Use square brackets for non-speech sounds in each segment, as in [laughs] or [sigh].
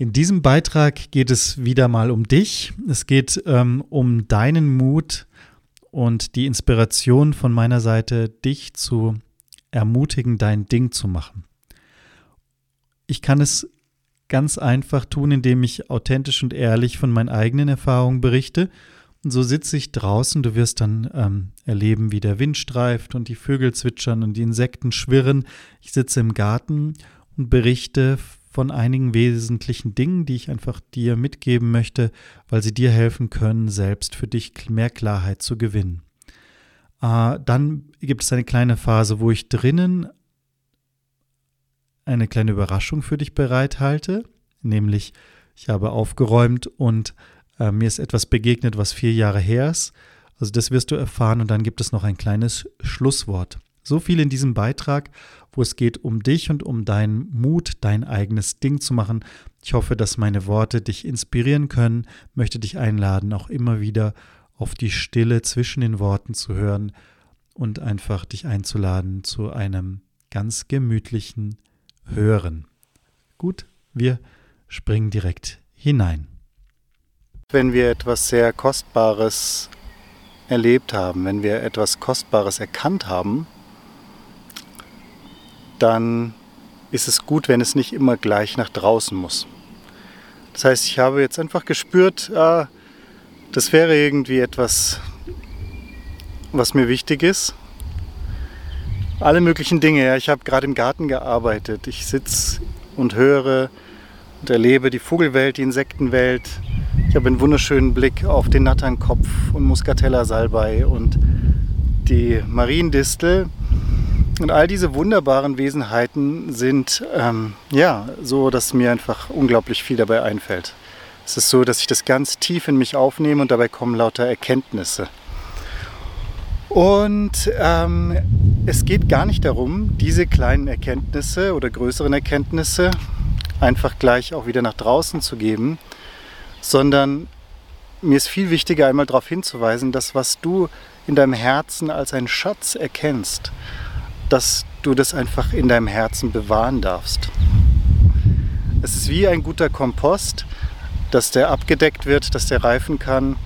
In diesem Beitrag geht es wieder mal um dich. Es geht ähm, um deinen Mut und die Inspiration von meiner Seite, dich zu ermutigen, dein Ding zu machen. Ich kann es ganz einfach tun, indem ich authentisch und ehrlich von meinen eigenen Erfahrungen berichte. Und so sitze ich draußen, du wirst dann ähm, erleben, wie der Wind streift und die Vögel zwitschern und die Insekten schwirren. Ich sitze im Garten und berichte von einigen wesentlichen Dingen, die ich einfach dir mitgeben möchte, weil sie dir helfen können, selbst für dich mehr Klarheit zu gewinnen. Äh, dann gibt es eine kleine Phase, wo ich drinnen eine kleine Überraschung für dich bereithalte, nämlich ich habe aufgeräumt und äh, mir ist etwas begegnet, was vier Jahre her ist. Also das wirst du erfahren und dann gibt es noch ein kleines Schlusswort. So viel in diesem Beitrag, wo es geht um dich und um deinen Mut, dein eigenes Ding zu machen. Ich hoffe, dass meine Worte dich inspirieren können, möchte dich einladen, auch immer wieder auf die Stille zwischen den Worten zu hören und einfach dich einzuladen zu einem ganz gemütlichen Hören. Gut, wir springen direkt hinein. Wenn wir etwas sehr Kostbares erlebt haben, wenn wir etwas Kostbares erkannt haben, dann ist es gut, wenn es nicht immer gleich nach draußen muss. Das heißt, ich habe jetzt einfach gespürt, ah, das wäre irgendwie etwas, was mir wichtig ist. Alle möglichen Dinge. Ja. Ich habe gerade im Garten gearbeitet. Ich sitze und höre und erlebe die Vogelwelt, die Insektenwelt. Ich habe einen wunderschönen Blick auf den Natternkopf und Muscatella Salbei und die Mariendistel. Und all diese wunderbaren Wesenheiten sind ähm, ja so, dass mir einfach unglaublich viel dabei einfällt. Es ist so, dass ich das ganz tief in mich aufnehme und dabei kommen lauter Erkenntnisse. Und ähm, es geht gar nicht darum, diese kleinen Erkenntnisse oder größeren Erkenntnisse einfach gleich auch wieder nach draußen zu geben, sondern mir ist viel wichtiger einmal darauf hinzuweisen, dass was du in deinem Herzen als einen Schatz erkennst, dass du das einfach in deinem Herzen bewahren darfst. Es ist wie ein guter Kompost, dass der abgedeckt wird, dass der reifen kann.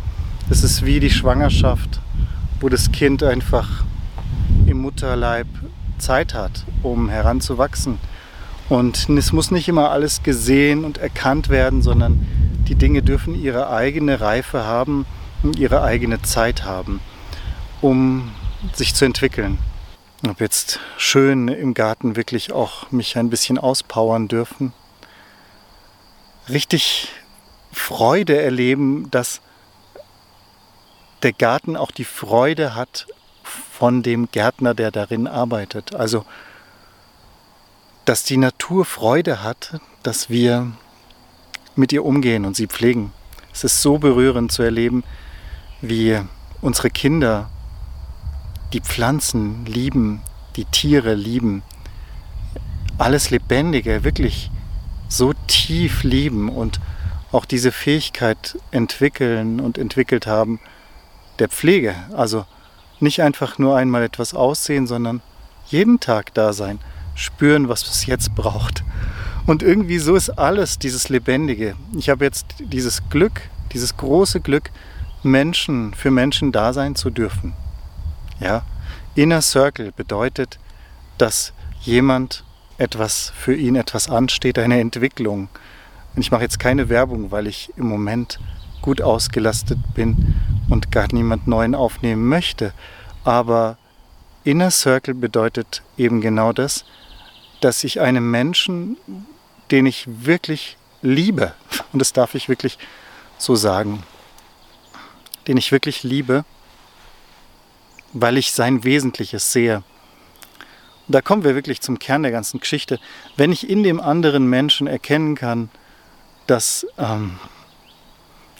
Es ist wie die Schwangerschaft, wo das Kind einfach im Mutterleib Zeit hat, um heranzuwachsen. Und es muss nicht immer alles gesehen und erkannt werden, sondern die Dinge dürfen ihre eigene Reife haben und ihre eigene Zeit haben, um sich zu entwickeln. Ich habe jetzt schön im Garten wirklich auch mich ein bisschen auspowern dürfen. Richtig Freude erleben, dass der Garten auch die Freude hat von dem Gärtner, der darin arbeitet. Also, dass die Natur Freude hat, dass wir mit ihr umgehen und sie pflegen. Es ist so berührend zu erleben, wie unsere Kinder die Pflanzen lieben, die Tiere lieben, alles Lebendige wirklich so tief lieben und auch diese Fähigkeit entwickeln und entwickelt haben der Pflege. Also nicht einfach nur einmal etwas aussehen, sondern jeden Tag da sein, spüren, was es jetzt braucht. Und irgendwie so ist alles dieses Lebendige. Ich habe jetzt dieses Glück, dieses große Glück, Menschen für Menschen da sein zu dürfen. Ja, Inner Circle bedeutet, dass jemand etwas für ihn etwas ansteht, eine Entwicklung. Und ich mache jetzt keine Werbung, weil ich im Moment gut ausgelastet bin und gar niemand neuen aufnehmen möchte. Aber Inner Circle bedeutet eben genau das, dass ich einem Menschen, den ich wirklich liebe, [laughs] und das darf ich wirklich so sagen, den ich wirklich liebe, weil ich sein Wesentliches sehe. Und da kommen wir wirklich zum Kern der ganzen Geschichte. Wenn ich in dem anderen Menschen erkennen kann, dass, ähm,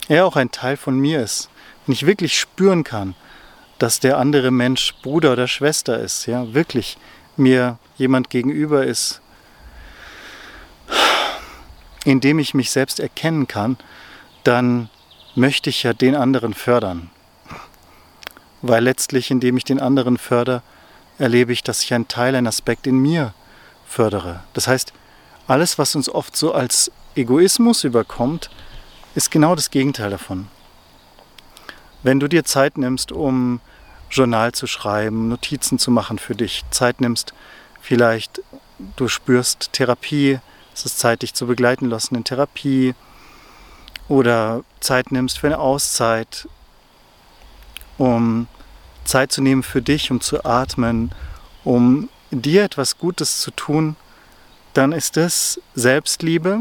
er auch ein Teil von mir ist, wenn ich wirklich spüren kann, dass der andere Mensch Bruder oder Schwester ist, ja, wirklich mir jemand gegenüber ist, in dem ich mich selbst erkennen kann, dann möchte ich ja den anderen fördern. Weil letztlich, indem ich den anderen fördere, erlebe ich, dass ich einen Teil, einen Aspekt in mir fördere. Das heißt, alles, was uns oft so als Egoismus überkommt, ist genau das Gegenteil davon. Wenn du dir Zeit nimmst, um Journal zu schreiben, Notizen zu machen für dich, Zeit nimmst, vielleicht du spürst Therapie, es ist Zeit, dich zu begleiten lassen in Therapie oder Zeit nimmst für eine Auszeit, um Zeit zu nehmen für dich, um zu atmen, um dir etwas Gutes zu tun, dann ist es Selbstliebe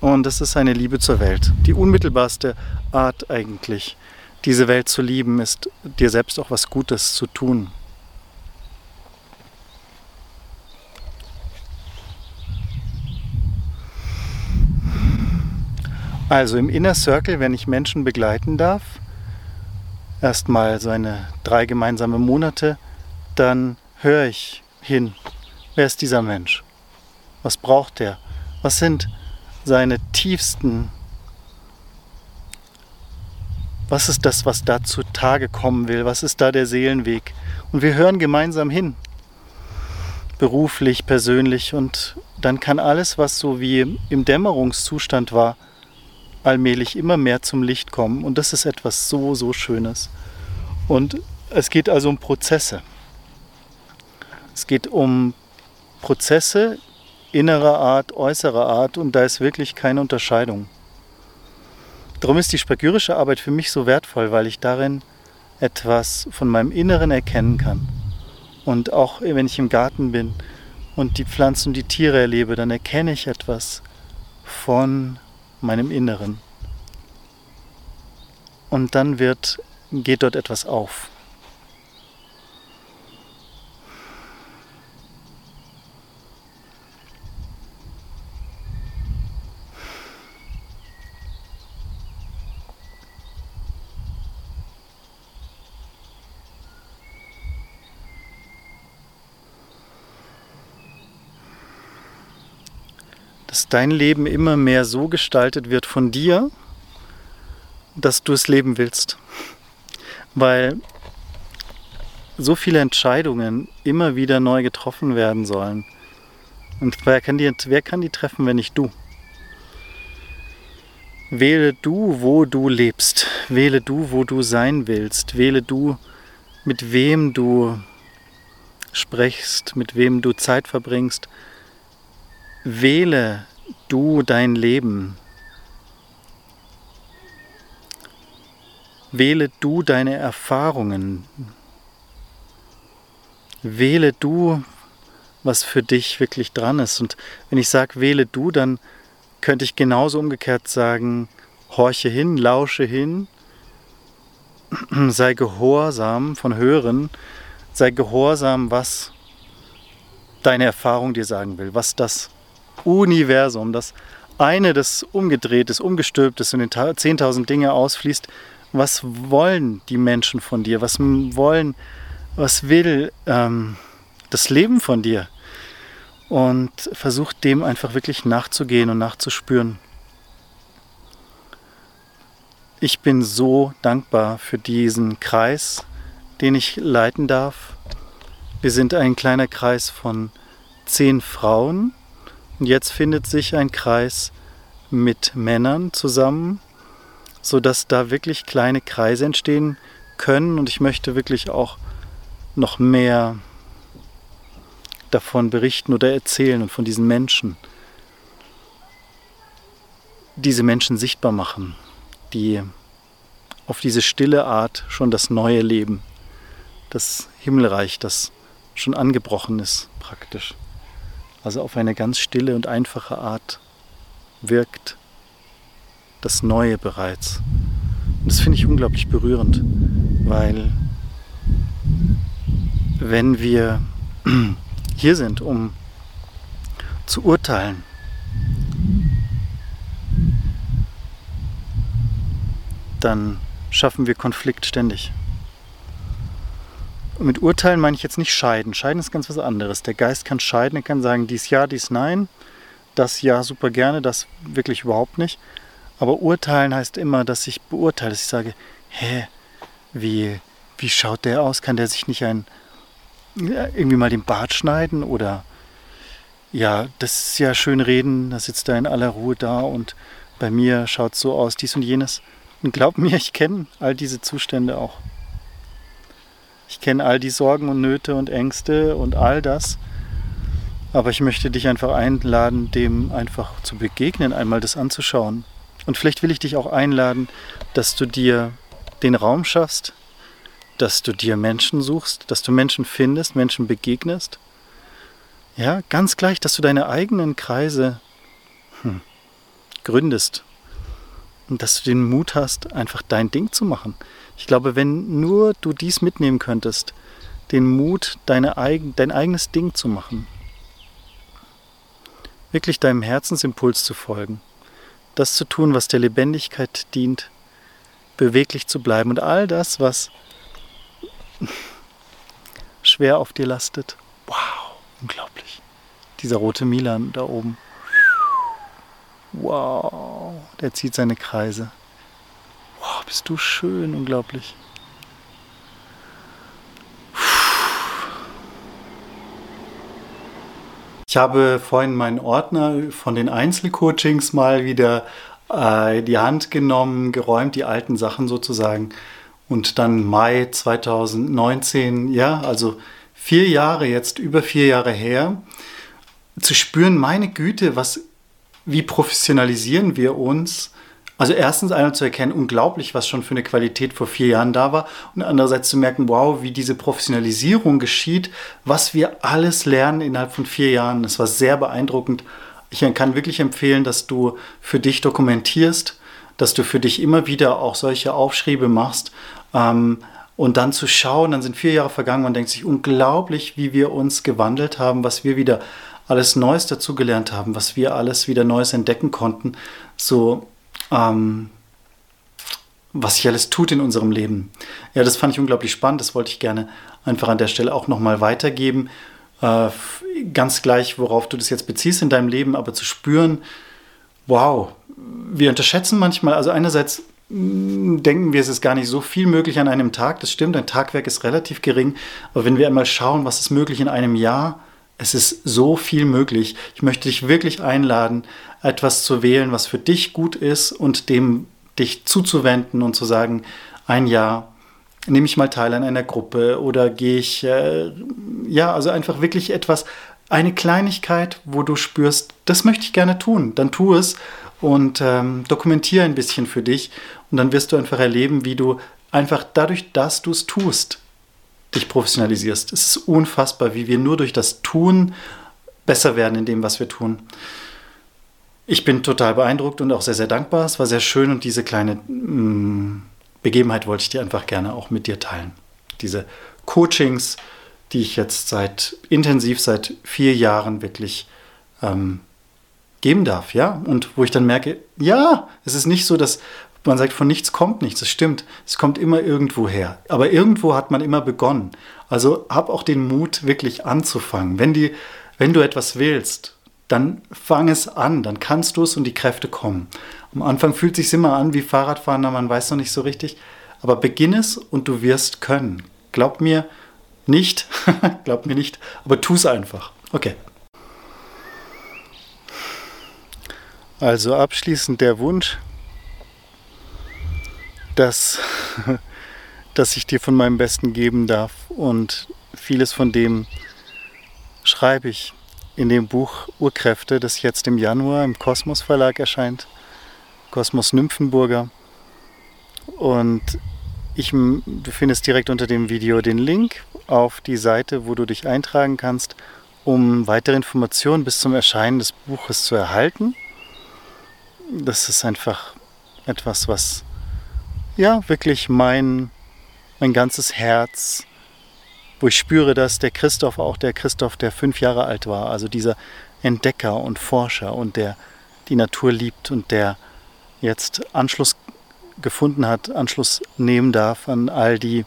und es ist eine Liebe zur Welt. Die unmittelbarste Art eigentlich, diese Welt zu lieben, ist dir selbst auch was Gutes zu tun. Also im Inner Circle, wenn ich Menschen begleiten darf, erstmal so eine drei gemeinsame Monate, dann höre ich hin, wer ist dieser Mensch? Was braucht er? Was sind seine tiefsten was ist das, was da zutage kommen will? Was ist da der Seelenweg? Und wir hören gemeinsam hin. Beruflich, persönlich. Und dann kann alles, was so wie im Dämmerungszustand war, allmählich immer mehr zum Licht kommen. Und das ist etwas so, so Schönes. Und es geht also um Prozesse. Es geht um Prozesse innerer Art, äußerer Art und da ist wirklich keine Unterscheidung. Darum ist die spagyrische Arbeit für mich so wertvoll, weil ich darin etwas von meinem Inneren erkennen kann. Und auch wenn ich im Garten bin und die Pflanzen und die Tiere erlebe, dann erkenne ich etwas von meinem Inneren. Und dann wird, geht dort etwas auf. Dass dein Leben immer mehr so gestaltet wird von dir, dass du es leben willst. Weil so viele Entscheidungen immer wieder neu getroffen werden sollen. Und wer kann die, wer kann die treffen, wenn nicht du? Wähle du, wo du lebst. Wähle du, wo du sein willst. Wähle du, mit wem du sprichst, mit wem du Zeit verbringst wähle du dein Leben. Wähle du deine Erfahrungen. Wähle du, was für dich wirklich dran ist. Und wenn ich sage, wähle du, dann könnte ich genauso umgekehrt sagen, horche hin, lausche hin, [clears throat] sei gehorsam von Hören, sei gehorsam, was deine Erfahrung dir sagen will, was das Universum, das eine, das umgedreht ist, umgestülpt ist und in 10.000 Dinge ausfließt. Was wollen die Menschen von dir? Was wollen, was will ähm, das Leben von dir? Und versuch dem einfach wirklich nachzugehen und nachzuspüren. Ich bin so dankbar für diesen Kreis, den ich leiten darf. Wir sind ein kleiner Kreis von zehn Frauen, und jetzt findet sich ein Kreis mit Männern zusammen, sodass da wirklich kleine Kreise entstehen können. Und ich möchte wirklich auch noch mehr davon berichten oder erzählen und von diesen Menschen. Diese Menschen sichtbar machen, die auf diese stille Art schon das neue Leben, das Himmelreich, das schon angebrochen ist, praktisch also auf eine ganz stille und einfache Art wirkt das Neue bereits. Und das finde ich unglaublich berührend, weil wenn wir [clears throat] hier sind, um zu urteilen, dann schaffen wir Konflikt ständig. Mit Urteilen meine ich jetzt nicht scheiden. Scheiden ist ganz was anderes. Der Geist kann scheiden, er kann sagen, dies ja, dies nein, das ja super gerne, das wirklich überhaupt nicht. Aber urteilen heißt immer, dass ich beurteile, dass ich sage, hä, wie, wie schaut der aus? Kann der sich nicht ein, irgendwie mal den Bart schneiden? Oder ja, das ist ja schön reden, da sitzt er in aller Ruhe da und bei mir schaut es so aus, dies und jenes. Und glaub mir, [laughs] ich kenne all diese Zustände auch. Ich kenne all die Sorgen und Nöte und Ängste und all das. Aber ich möchte dich einfach einladen, dem einfach zu begegnen, einmal das anzuschauen. Und vielleicht will ich dich auch einladen, dass du dir den Raum schaffst, dass du dir Menschen suchst, dass du Menschen findest, Menschen begegnest. Ja, ganz gleich, dass du deine eigenen Kreise hm, gründest dass du den Mut hast, einfach dein Ding zu machen. Ich glaube, wenn nur du dies mitnehmen könntest, den Mut, deine eigen, dein eigenes Ding zu machen, wirklich deinem Herzensimpuls zu folgen, das zu tun, was der Lebendigkeit dient, beweglich zu bleiben und all das, was schwer auf dir lastet. Wow, unglaublich. Dieser rote Milan da oben. Wow, der zieht seine Kreise. Wow, bist du schön, unglaublich. Ich habe vorhin meinen Ordner von den Einzelcoachings mal wieder äh, die Hand genommen, geräumt, die alten Sachen sozusagen. Und dann Mai 2019, ja, also vier Jahre jetzt, über vier Jahre her, zu spüren, meine Güte, was wie professionalisieren wir uns? Also erstens einmal zu erkennen, unglaublich, was schon für eine Qualität vor vier Jahren da war und andererseits zu merken, wow, wie diese Professionalisierung geschieht, was wir alles lernen innerhalb von vier Jahren. Das war sehr beeindruckend. Ich kann wirklich empfehlen, dass du für dich dokumentierst, dass du für dich immer wieder auch solche Aufschriebe machst ähm, und dann zu schauen, dann sind vier Jahre vergangen und denkt sich unglaublich, wie wir uns gewandelt haben, was wir wieder alles Neues dazugelernt haben, was wir alles wieder Neues entdecken konnten, so ähm, was sich alles tut in unserem Leben. Ja, das fand ich unglaublich spannend. Das wollte ich gerne einfach an der Stelle auch nochmal weitergeben. Äh, ganz gleich, worauf du das jetzt beziehst in deinem Leben, aber zu spüren, wow, wir unterschätzen manchmal, also einerseits mm, denken wir, es ist gar nicht so viel möglich an einem Tag. Das stimmt, ein Tagwerk ist relativ gering. Aber wenn wir einmal schauen, was ist möglich in einem Jahr, es ist so viel möglich. Ich möchte dich wirklich einladen, etwas zu wählen, was für dich gut ist und dem dich zuzuwenden und zu sagen, ein Jahr nehme ich mal teil an einer Gruppe oder gehe ich, äh, ja, also einfach wirklich etwas, eine Kleinigkeit, wo du spürst, das möchte ich gerne tun, dann tu es und ähm, dokumentiere ein bisschen für dich und dann wirst du einfach erleben, wie du einfach dadurch, dass du es tust, dich professionalisierst. Es ist unfassbar, wie wir nur durch das Tun besser werden in dem, was wir tun. Ich bin total beeindruckt und auch sehr, sehr dankbar. Es war sehr schön und diese kleine mh, mm, Begebenheit wollte ich dir einfach gerne auch mit dir teilen. Diese Coachings, die ich jetzt seit intensiv seit vier Jahren wirklich ähm, geben darf, ja, und wo ich dann merke, ja, es ist nicht so, dass man sagt, von nichts kommt nichts. Das stimmt. Es kommt immer irgendwo her. Aber irgendwo hat man immer begonnen. Also hab auch den Mut, wirklich anzufangen. Wenn, die, wenn du etwas willst, dann fang es an, dann kannst du es und die Kräfte kommen. Am Anfang fühlt es sich immer an wie Fahrradfahren, man weiß noch nicht so richtig. Aber beginn es und du wirst können. Glaub mir nicht, [laughs] glaub mir nicht, aber tu es einfach. Okay. Also abschließend der Wunsch, dass, [laughs] dass ich dir von meinem Besten geben darf. Und vieles von dem schreibe ich in dem Buch Urkräfte, das jetzt im Januar im Kosmos Verlag erscheint. Kosmos Nymphenburger. Und ich, du findest direkt unter dem Video den Link auf die Seite, wo du dich eintragen kannst, um weitere Informationen bis zum Erscheinen des Buches zu erhalten. Das ist einfach etwas, was ja, wirklich mein, mein ganzes Herz, wo ich spüre, dass der Christoph auch der Christoph, der fünf Jahre alt war, also dieser Entdecker und Forscher und der die Natur liebt und der jetzt Anschluss gefunden hat, Anschluss nehmen darf an all die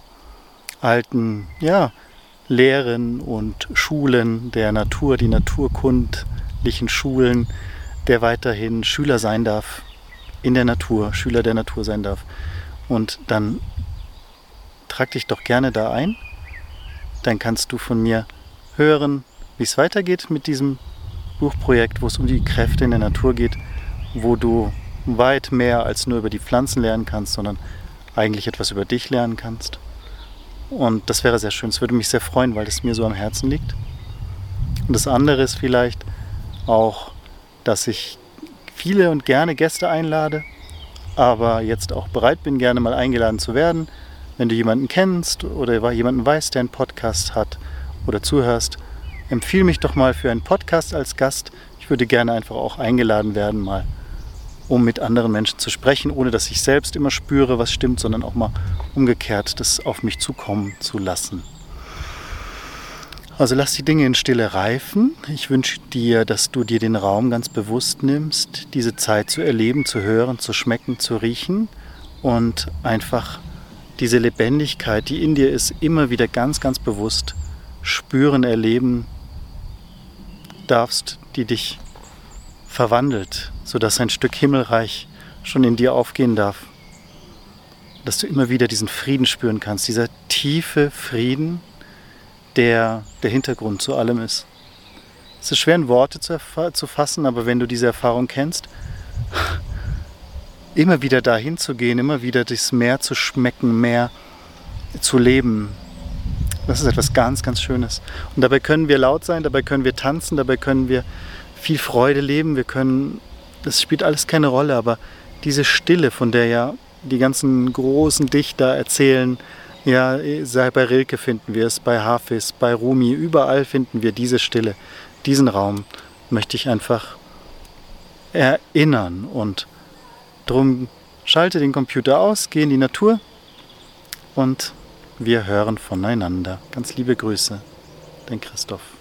alten, ja, Lehren und Schulen der Natur, die naturkundlichen Schulen, der weiterhin Schüler sein darf in der Natur, Schüler der Natur sein darf. Und dann trag dich doch gerne da ein. Dann kannst du von mir hören, wie es weitergeht mit diesem Buchprojekt, wo es um die Kräfte in der Natur geht, wo du weit mehr als nur über die Pflanzen lernen kannst, sondern eigentlich etwas über dich lernen kannst. Und das wäre sehr schön. Es würde mich sehr freuen, weil es mir so am Herzen liegt. Und das andere ist vielleicht auch, dass ich viele und gerne Gäste einlade, aber jetzt auch bereit bin, gerne mal eingeladen zu werden. Wenn du jemanden kennst oder jemanden weißt, der einen Podcast hat oder zuhörst, empfehle mich doch mal für einen Podcast als Gast. Ich würde gerne einfach auch eingeladen werden, mal um mit anderen Menschen zu sprechen, ohne dass ich selbst immer spüre, was stimmt, sondern auch mal umgekehrt das auf mich zukommen zu lassen. Also lass die Dinge in Stille reifen. Ich wünsche dir, dass du dir den Raum ganz bewusst nimmst, diese Zeit zu erleben, zu hören, zu schmecken, zu riechen und einfach diese Lebendigkeit, die in dir ist, immer wieder ganz, ganz bewusst spüren, erleben darfst, die dich verwandelt, sodass ein Stück Himmelreich schon in dir aufgehen darf. Dass du immer wieder diesen Frieden spüren kannst, dieser tiefe Frieden, der der Hintergrund zu allem ist. Es ist schwer in Worte zu, zu fassen, aber wenn du diese Erfahrung kennst, [laughs] immer wieder dahin zu gehen, immer wieder das Meer zu schmecken, mehr zu leben, das ist etwas ganz, ganz Schönes. Und dabei können wir laut sein, dabei können wir tanzen, dabei können wir viel Freude leben, wir können, das spielt alles keine Rolle, aber diese Stille, von der ja die ganzen großen Dichter erzählen, ja, sei bei Rilke finden wir es, bei Hafiz, bei Rumi, überall finden wir diese Stille, diesen Raum möchte ich einfach erinnern und drum schalte den Computer aus, geh in die Natur und wir hören voneinander. Ganz liebe Grüße, dein Christoph.